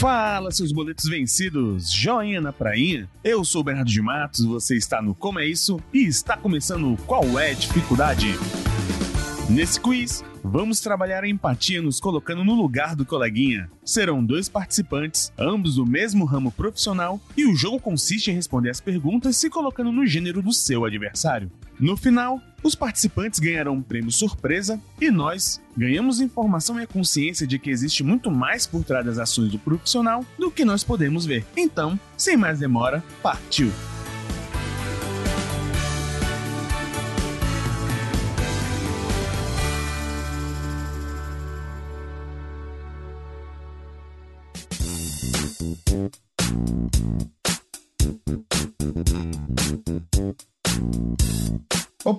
Fala, seus boletos vencidos! Joinha na prainha? Eu sou o Bernardo de Matos, você está no Como é Isso e está começando Qual é a Dificuldade? Nesse quiz, vamos trabalhar a empatia nos colocando no lugar do coleguinha. Serão dois participantes, ambos do mesmo ramo profissional, e o jogo consiste em responder as perguntas se colocando no gênero do seu adversário. No final, os participantes ganharão um prêmio surpresa e nós ganhamos informação e a consciência de que existe muito mais por trás das ações do profissional do que nós podemos ver. Então, sem mais demora, partiu!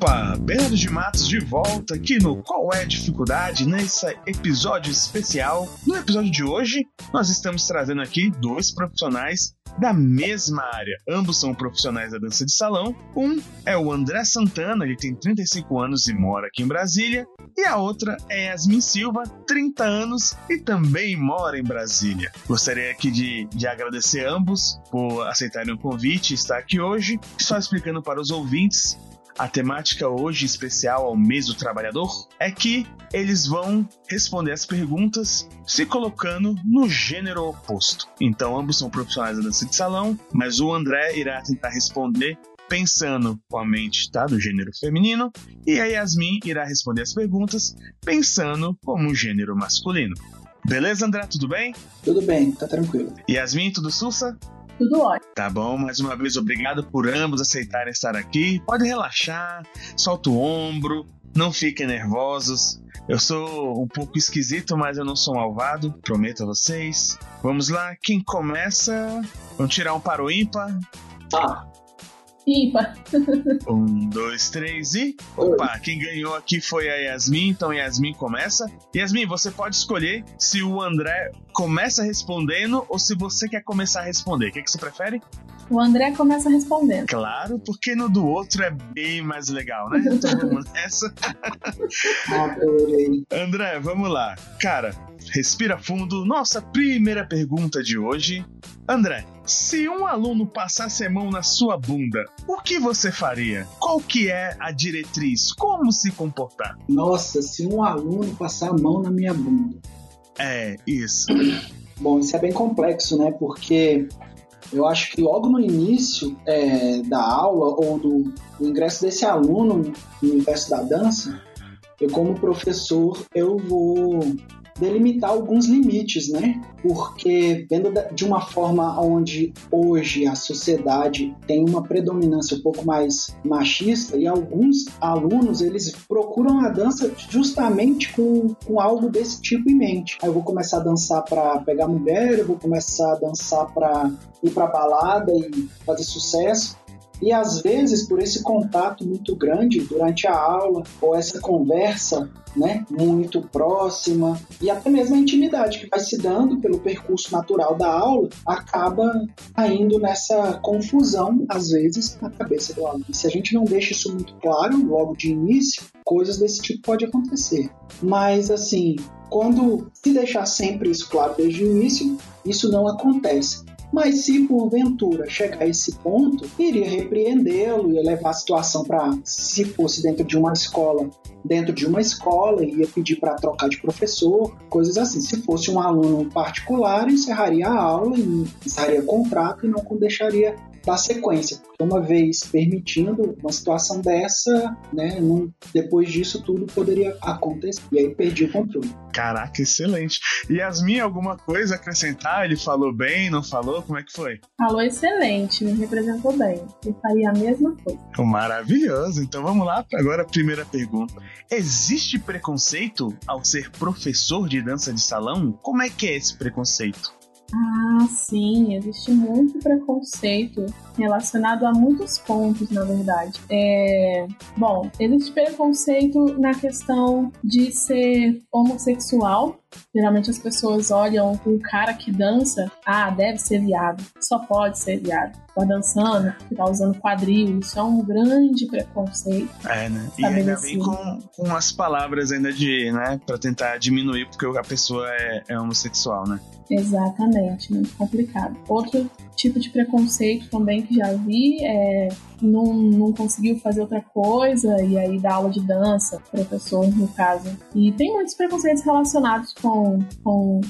Opa, Bernardo de Matos de volta aqui no Qual é a Dificuldade nesse episódio especial. No episódio de hoje, nós estamos trazendo aqui dois profissionais da mesma área. Ambos são profissionais da dança de salão. Um é o André Santana, ele tem 35 anos e mora aqui em Brasília. E a outra é Yasmin Silva, 30 anos e também mora em Brasília. Gostaria aqui de, de agradecer ambos por aceitarem o convite e estar aqui hoje. Só explicando para os ouvintes, a temática hoje especial ao mês do trabalhador é que eles vão responder as perguntas se colocando no gênero oposto. Então, ambos são profissionais da dança de salão, mas o André irá tentar responder pensando com a mente tá, do gênero feminino, e a Yasmin irá responder as perguntas pensando como gênero masculino. Beleza, André? Tudo bem? Tudo bem, tá tranquilo. Yasmin, tudo sussa? Tudo ótimo. Tá bom, mais uma vez obrigado por ambos aceitarem estar aqui. Pode relaxar, solta o ombro, não fiquem nervosos. Eu sou um pouco esquisito, mas eu não sou malvado, prometo a vocês. Vamos lá, quem começa? Vamos tirar um para o ímpar. Ah, Ipa. Um, dois, três e. Opa, quem ganhou aqui foi a Yasmin, então Yasmin começa. Yasmin, você pode escolher se o André começa respondendo ou se você quer começar a responder. O que, que você prefere? O André começa respondendo. Claro, porque no do outro é bem mais legal, né? Então vamos nessa. adorei. André, vamos lá. Cara, respira fundo. Nossa primeira pergunta de hoje. André, se um aluno passasse a mão na sua bunda, o que você faria? Qual que é a diretriz? Como se comportar? Nossa, se um aluno passar a mão na minha bunda. É, isso. Bom, isso é bem complexo, né? Porque eu acho que logo no início é, da aula ou do, do ingresso desse aluno no universo da dança, eu como professor eu vou delimitar alguns limites, né? Porque vendo de uma forma onde hoje a sociedade tem uma predominância um pouco mais machista e alguns alunos eles procuram a dança justamente com, com algo desse tipo em mente. Aí eu vou começar a dançar para pegar mulher, eu vou começar a dançar para ir para balada e fazer sucesso. E às vezes, por esse contato muito grande durante a aula, ou essa conversa né, muito próxima, e até mesmo a intimidade que vai se dando pelo percurso natural da aula, acaba caindo nessa confusão, às vezes, na cabeça do aluno. E se a gente não deixa isso muito claro logo de início, coisas desse tipo podem acontecer. Mas, assim, quando se deixar sempre isso claro desde o início, isso não acontece. Mas se porventura chegar a esse ponto, iria repreendê-lo, ia levar a situação para, se fosse dentro de uma escola, dentro de uma escola, ia pedir para trocar de professor, coisas assim. Se fosse um aluno particular, encerraria a aula, encerraria o contrato e não deixaria dar sequência, porque uma vez permitindo uma situação dessa, né, não- depois disso tudo poderia acontecer e aí perdi o controle. Caraca, excelente. Yasmin, alguma coisa a acrescentar? Ele falou bem, não falou? Como é que foi? Falou excelente, me representou bem. Eu faria a mesma coisa. Maravilhoso. Então vamos lá para agora a primeira pergunta. Existe preconceito ao ser professor de dança de salão? Como é que é esse preconceito? Ah, sim, existe muito preconceito relacionado a muitos pontos, na verdade. É, bom, existe preconceito na questão de ser homossexual, Geralmente as pessoas olham o cara que dança, ah, deve ser viado, só pode ser viado. Tá dançando, tá usando quadril, isso é um grande preconceito. É, né? E ainda vem com, com as palavras ainda de, né, pra tentar diminuir porque a pessoa é, é homossexual, né? Exatamente, muito complicado. Outro tipo de preconceito também que já vi é não, não conseguiu fazer outra coisa e aí dá aula de dança, professor no caso. E tem muitos preconceitos relacionados com, com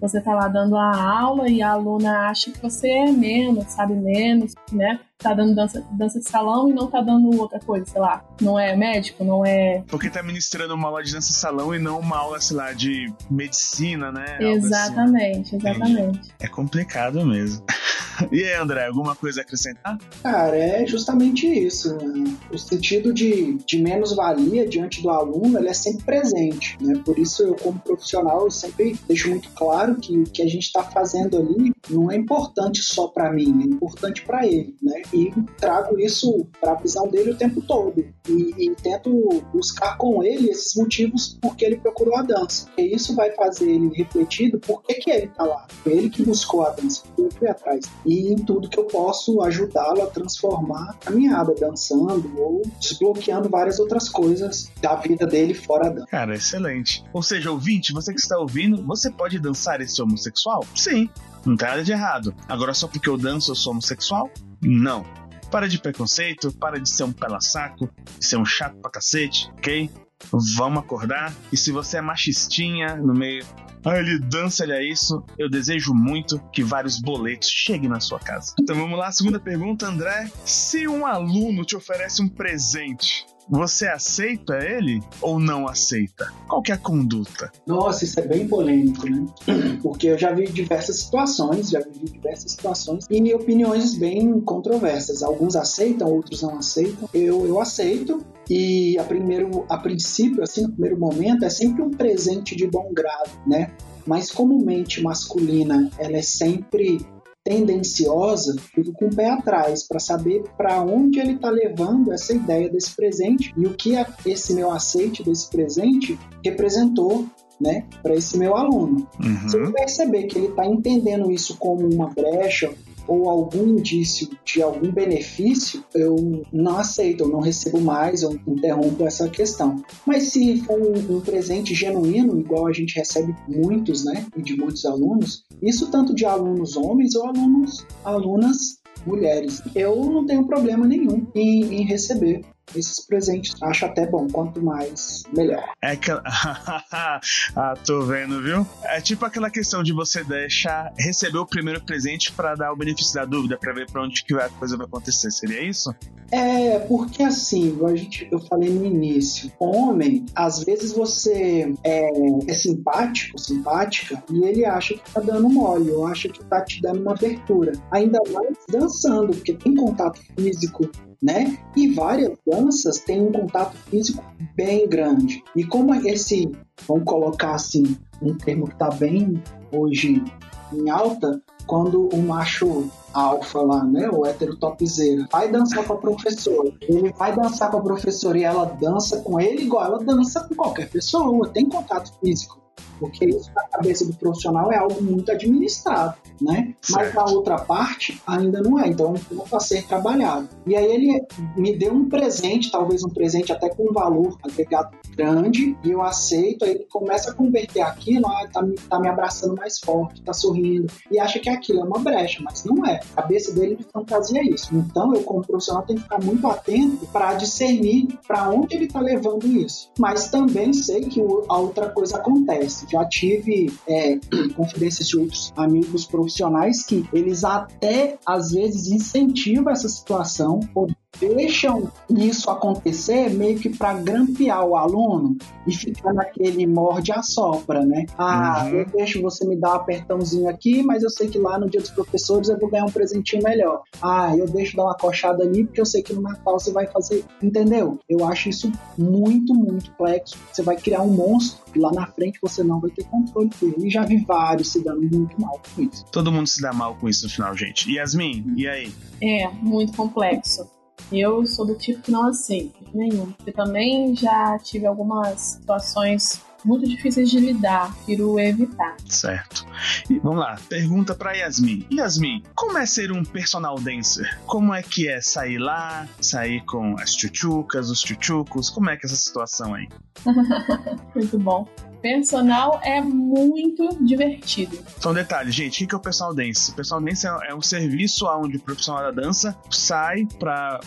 você tá lá dando a aula e a aluna acha que você é menos, sabe menos, né? Tá dando dança, dança de salão e não tá dando outra coisa, sei lá. Não é médico, não é. Porque tá ministrando uma aula de dança de salão e não uma aula, sei lá, de medicina, né? Assim. Exatamente, assim. exatamente. Entendi. É complicado mesmo. E aí, André, alguma coisa a acrescentar? Cara, é justamente isso. Né? O sentido de, de menos-valia diante do aluno, ele é sempre presente. Né? Por isso, eu, como profissional, eu sempre deixo muito claro que o que a gente está fazendo ali não é importante só para mim, é importante para ele. Né? E trago isso para a visão dele o tempo todo. E, e, tento buscar com ele esses motivos por que ele procurou a dança. E isso vai fazer ele refletir por que, que ele está lá. Foi ele que buscou a dança, eu fui atrás e em tudo que eu posso ajudá-lo a transformar a caminhada, dançando ou desbloqueando várias outras coisas da vida dele fora da dança. Cara, excelente. Ou seja, ouvinte, você que está ouvindo, você pode dançar esse homossexual? Sim, não tem nada de errado. Agora, só porque eu danço eu sou homossexual? Não. Para de preconceito, para de ser um pela-saco, ser um chato pra cacete, ok? Vamos acordar. E se você é machistinha no meio ah, ele dança, ele é isso. Eu desejo muito que vários boletos cheguem na sua casa. Então vamos lá, segunda pergunta, André. Se um aluno te oferece um presente, você aceita ele ou não aceita? Qual que é a conduta? Nossa, isso é bem polêmico, né? Porque eu já vi diversas situações, já vi diversas situações e opiniões bem controversas. Alguns aceitam, outros não aceitam. Eu, eu aceito, e a primeiro, a princípio, assim, no primeiro momento, é sempre um presente de bom grado, né? Mas como mente masculina, ela é sempre tendenciosa, fico com o pé atrás para saber para onde ele está levando essa ideia desse presente e o que esse meu aceite desse presente representou né, para esse meu aluno. Uhum. Se eu perceber que ele está entendendo isso como uma brecha ou algum indício de algum benefício, eu não aceito, eu não recebo mais, eu interrompo essa questão. Mas se for um, um presente genuíno, igual a gente recebe muitos, né, e de muitos alunos, isso tanto de alunos homens ou alunos, alunas mulheres, eu não tenho problema nenhum em, em receber esses presentes. Acho até bom, quanto mais, melhor. É que. ah, tô vendo, viu? É tipo aquela questão de você deixar receber o primeiro presente para dar o benefício da dúvida, para ver para onde que a coisa vai acontecer. Seria isso? É, porque assim, a gente, eu falei no início, homem, às vezes você é, é simpático, simpática, e ele acha que tá dando mole, ou acha que tá te dando uma abertura. Ainda mais dançando, porque tem contato físico, né? E várias danças têm um contato físico bem grande. E como esse, vamos colocar assim, um termo que está bem hoje em alta, quando o macho alfa lá, né, o hétero topzera, vai dançar com a professora, ele vai dançar com a professora e ela dança com ele igual ela dança com qualquer pessoa, tem contato físico porque isso na cabeça do profissional é algo muito administrado, né? Certo. Mas a outra parte ainda não é, então é um ponto a ser trabalhado. E aí ele me deu um presente, talvez um presente até com valor agregado grande, e eu aceito, aí ele começa a converter aquilo, ah, tá, tá me abraçando mais forte, tá sorrindo, e acha que aquilo é uma brecha, mas não é. A cabeça dele de fantasia isso. Então eu, como profissional, tenho que ficar muito atento para discernir para onde ele tá levando isso. Mas também sei que a outra coisa acontece já tive é, confidências de outros amigos profissionais que eles até às vezes incentivam essa situação deixam isso acontecer meio que para grampear o aluno e ficar naquele morde a sopra, né? Ah, uhum. eu deixo você me dar um apertãozinho aqui, mas eu sei que lá no dia dos professores eu vou ganhar um presentinho melhor. Ah, eu deixo dar uma coxada ali porque eu sei que no Natal você vai fazer, entendeu? Eu acho isso muito, muito complexo. Você vai criar um monstro e lá na frente você não vai ter controle dele. E já vi vários se dando muito mal com isso. Todo mundo se dá mal com isso no final, gente. Yasmin, e aí? É, muito complexo. Eu sou do tipo que não aceito nenhum. Eu também já tive algumas situações muito difíceis de lidar, prefiro evitar. Certo. E vamos lá, pergunta para Yasmin. Yasmin, como é ser um personal dancer? Como é que é sair lá, sair com as chuchucas, os chuchucos? Como é que é essa situação aí? muito bom personal é muito divertido. Um detalhe, gente, o que é o personal dance? O personal dance é, é um serviço onde o profissional da dança sai para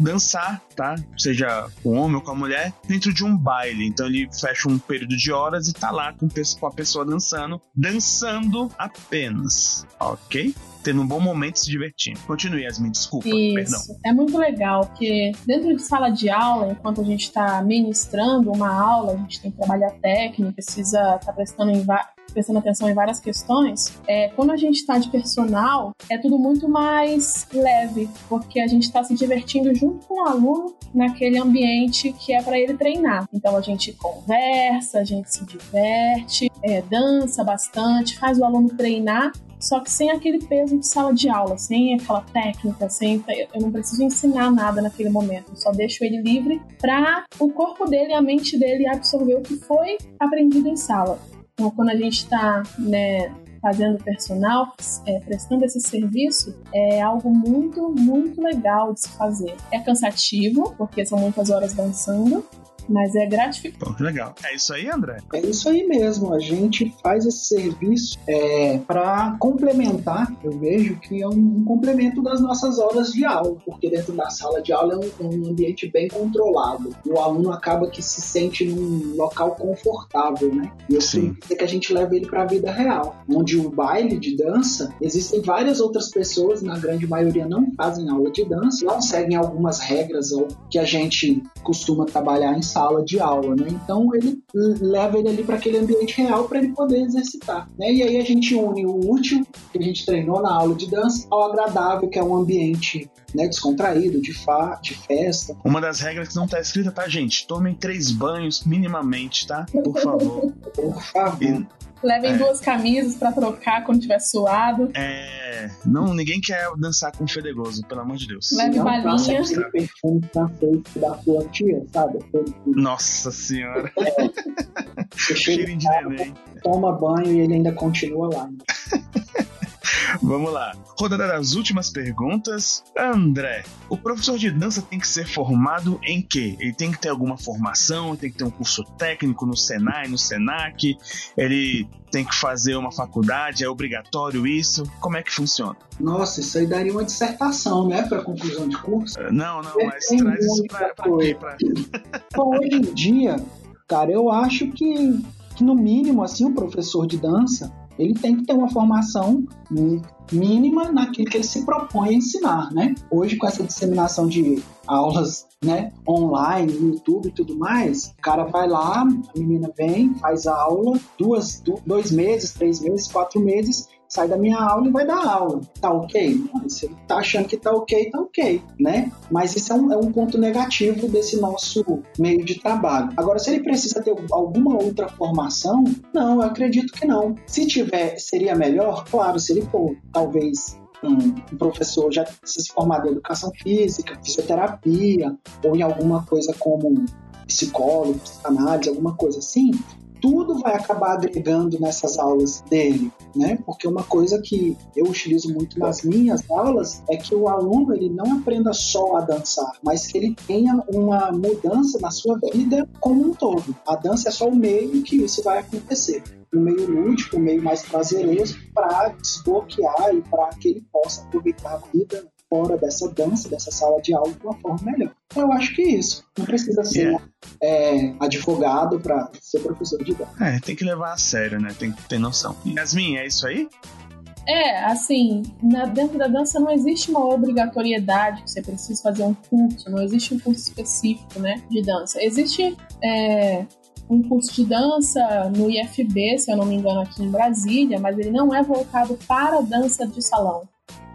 dançar, tá? Seja com homem ou com a mulher, dentro de um baile. Então ele fecha um período de horas e tá lá com a pessoa dançando, dançando apenas, ok? Tendo um bom momento se divertindo. Continue, Yasmin, desculpa, Isso. perdão. É muito legal, porque dentro de sala de aula, enquanto a gente está ministrando uma aula, a gente tem que trabalhar técnica, precisa estar tá prestando em prestando atenção em várias questões, é, quando a gente está de personal, é tudo muito mais leve, porque a gente está se divertindo junto com o aluno naquele ambiente que é para ele treinar. Então a gente conversa, a gente se diverte, é, dança bastante, faz o aluno treinar só que sem aquele peso de sala de aula, sem aquela técnica, sem eu não preciso ensinar nada naquele momento, eu só deixo ele livre para o corpo dele e a mente dele absorver o que foi aprendido em sala. Então, quando a gente está né, fazendo personal, é, prestando esse serviço, é algo muito, muito legal de se fazer. É cansativo, porque são muitas horas dançando, mas é gratificante. Legal. É isso aí, André? É isso aí mesmo. A gente faz esse serviço é, para complementar, eu vejo que é um, um, complemento das nossas horas de aula, porque dentro da sala de aula é um, um ambiente bem controlado. O aluno acaba que se sente num local confortável, né? E eu Sim. que a gente leva ele para a vida real, onde o baile de dança, existem várias outras pessoas, na grande maioria não fazem aula de dança, não seguem algumas regras que a gente costuma trabalhar em sala de aula, né? Então ele leva ele ali para aquele ambiente real para ele poder exercitar, né? E aí a gente une o útil que a gente treinou na aula de dança ao agradável que é um ambiente né, descontraído, de, fa de festa. Uma das regras que não está escrita, tá, gente? Tomem três banhos minimamente, tá? Por favor. Por favor. E Levem é. duas camisas para trocar quando tiver suado. É. Não, ninguém quer dançar com o fedegoso, pelo amor de Deus. Leve balinha. Perfume feito da sua tia, sabe? Nossa senhora. É. Cheiro de neném. Toma banho e ele ainda continua lá. Vamos lá. Rodada das últimas perguntas. André, o professor de dança tem que ser formado em quê? Ele tem que ter alguma formação, tem que ter um curso técnico no Senai, no Senac, ele tem que fazer uma faculdade, é obrigatório isso? Como é que funciona? Nossa, isso aí daria uma dissertação, né, para conclusão de curso? Não, não, mas traz isso para quê? Pra... Bom, hoje em dia, cara, eu acho que, que no mínimo, assim, o professor de dança ele tem que ter uma formação mínima naquilo que ele se propõe a ensinar, né? Hoje, com essa disseminação de aulas né, online, YouTube e tudo mais, o cara vai lá, a menina vem, faz a aula, duas, dois meses, três meses, quatro meses, sai da minha aula e vai dar aula. Tá ok? Se ele tá achando que tá ok, tá ok, né? Mas isso é um, é um ponto negativo desse nosso meio de trabalho. Agora, se ele precisa ter alguma outra formação, não, eu acredito que não. Se tiver, seria melhor? Claro, se ele for, talvez um, professor já se formado em educação física, fisioterapia, ou em alguma coisa como psicólogo, psicanálise, alguma coisa assim, tudo vai acabar agregando nessas aulas dele, né? Porque uma coisa que eu utilizo muito nas minhas aulas é que o aluno ele não aprenda só a dançar, mas que ele tenha uma mudança na sua vida como um todo. A dança é só o meio que isso vai acontecer um meio lúdico, um meio mais prazeroso para desbloquear e para que ele possa aproveitar a vida fora dessa dança, dessa sala de aula de uma forma melhor. Então, eu acho que é isso. Não precisa ser yeah. é, advogado para ser professor de dança. É, tem que levar a sério, né? Tem que ter noção. Yasmin, é isso aí? É, assim, na, dentro da dança não existe uma obrigatoriedade que você precisa fazer um curso, não existe um curso específico, né, de dança. Existe é, um curso de dança no IFB, se eu não me engano, aqui em Brasília, mas ele não é voltado para a dança de salão.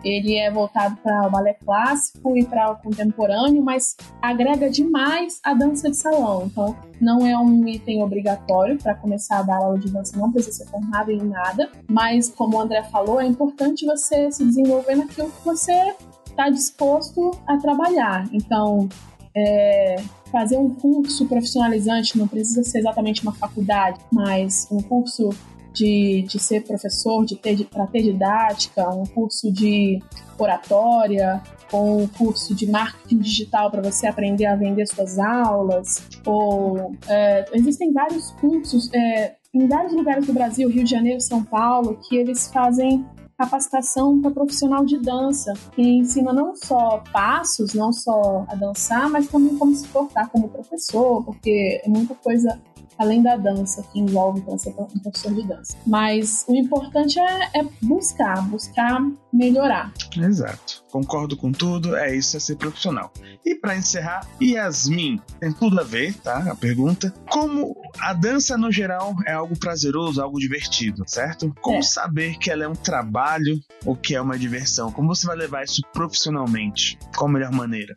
Ele é voltado para o balé clássico e para o contemporâneo, mas agrega demais a dança de salão. Então, não é um item obrigatório para começar a dar aula de dança, não precisa ser formado em nada. Mas, como o André falou, é importante você se desenvolver naquilo que você está disposto a trabalhar. Então, é, fazer um curso profissionalizante, não precisa ser exatamente uma faculdade, mas um curso de, de ser professor, de ter para ter didática, um curso de oratória, ou um curso de marketing digital para você aprender a vender suas aulas, ou é, existem vários cursos é, em vários lugares do Brasil, Rio de Janeiro, São Paulo, que eles fazem capacitação para profissional de dança, que ensina não só passos, não só a dançar, mas também como se portar como professor, porque é muita coisa além da dança, que envolve então, ser um professor de dança. Mas o importante é, é buscar, buscar melhorar. Exato. Concordo com tudo, é isso, é ser profissional. E para encerrar, Yasmin, tem tudo a ver, tá? A pergunta. Como a dança no geral é algo prazeroso, algo divertido, certo? Como é. saber que ela é um trabalho ou que é uma diversão? Como você vai levar isso profissionalmente? Qual a melhor maneira?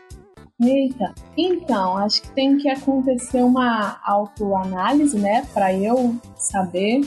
Eita, então, acho que tem que acontecer uma autoanálise, né, para eu saber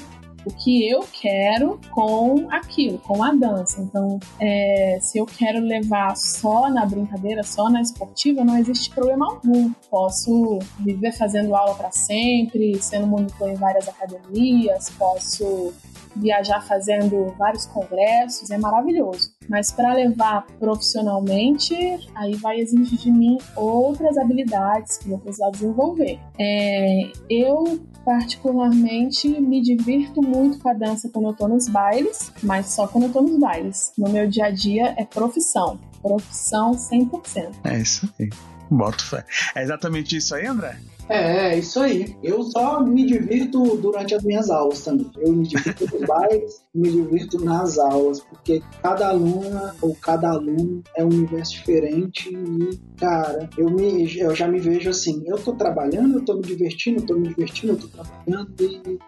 o que eu quero com aquilo, com a dança. Então, é, se eu quero levar só na brincadeira, só na esportiva, não existe problema algum. Posso viver fazendo aula para sempre, sendo monitor em várias academias, posso viajar fazendo vários congressos, é maravilhoso. Mas para levar profissionalmente, aí vai exigir de mim outras habilidades que vou precisar desenvolver. É, eu, particularmente, me divirto muito com a dança quando eu tô nos bailes, mas só quando eu tô nos bailes. No meu dia a dia é profissão. Profissão 100%. É isso aí. Boto fé. É exatamente isso aí, André? É, é isso aí. Eu só me divirto durante as minhas aulas também. Eu me divirto nos bailes, me divirto nas aulas, porque cada aluna ou cada aluno é um universo diferente e, cara, eu, me, eu já me vejo assim, eu tô trabalhando, eu tô me divertindo, eu tô me divertindo, eu tô trabalhando e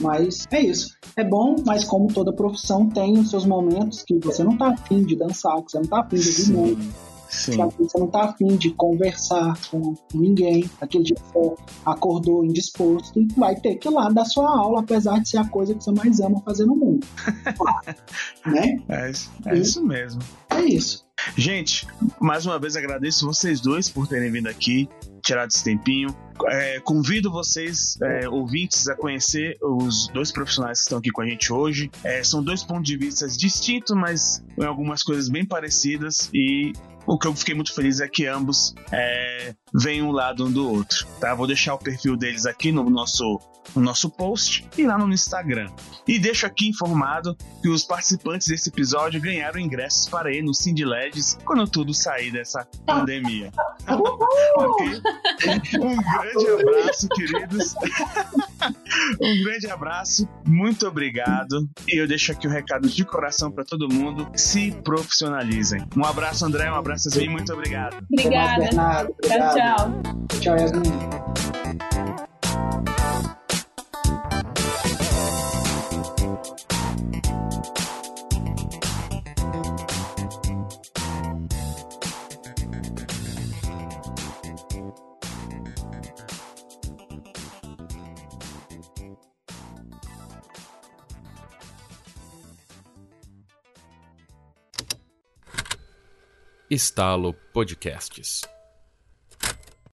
mas é isso. É bom, mas como toda profissão tem os seus momentos que você não tá afim de dançar, que você não tá afim de ouvir Sim. você não tá afim de conversar com ninguém, aquele dia você acordou indisposto e vai ter que ir lá dar sua aula, apesar de ser a coisa que você mais ama fazer no mundo. né? É, é e, isso mesmo. É isso. Gente, mais uma vez agradeço vocês dois por terem vindo aqui, tirado esse tempinho. É, convido vocês, é, ouvintes, a conhecer os dois profissionais que estão aqui com a gente hoje. É, são dois pontos de vista distintos, mas em algumas coisas bem parecidas e o que eu fiquei muito feliz é que ambos é, vêm um lado um do outro, tá? Vou deixar o perfil deles aqui no nosso no nosso post e lá no Instagram. E deixo aqui informado que os participantes desse episódio ganharam ingressos para ir no Cindy Leds quando tudo sair dessa pandemia. ok? Um grande abraço, queridos. um grande abraço, muito obrigado. E eu deixo aqui o um recado de coração para todo mundo: se profissionalizem. Um abraço, André, um abraço, Yasmin, muito obrigado. Obrigada. Tchau, tchau. Tchau, Yasmin. Estalo Podcasts.